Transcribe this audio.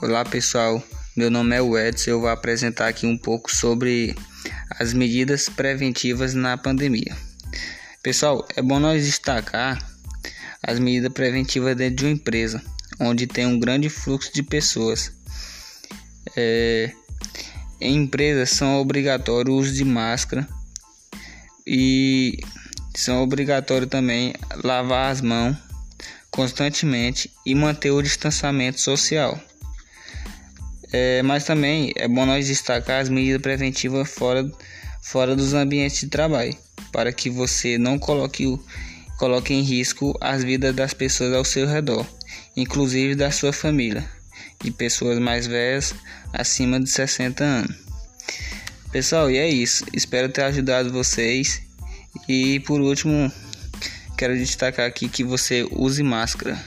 Olá pessoal, meu nome é Edson. Eu vou apresentar aqui um pouco sobre as medidas preventivas na pandemia. Pessoal, é bom nós destacar as medidas preventivas dentro de uma empresa, onde tem um grande fluxo de pessoas. É, em empresas são obrigatórios o uso de máscara e são obrigatórios também lavar as mãos constantemente e manter o distanciamento social. É, mas também é bom nós destacar as medidas preventivas fora, fora dos ambientes de trabalho, para que você não coloque, coloque em risco as vidas das pessoas ao seu redor, inclusive da sua família, de pessoas mais velhas acima de 60 anos. Pessoal, e é isso. Espero ter ajudado vocês. E por último, quero destacar aqui que você use máscara.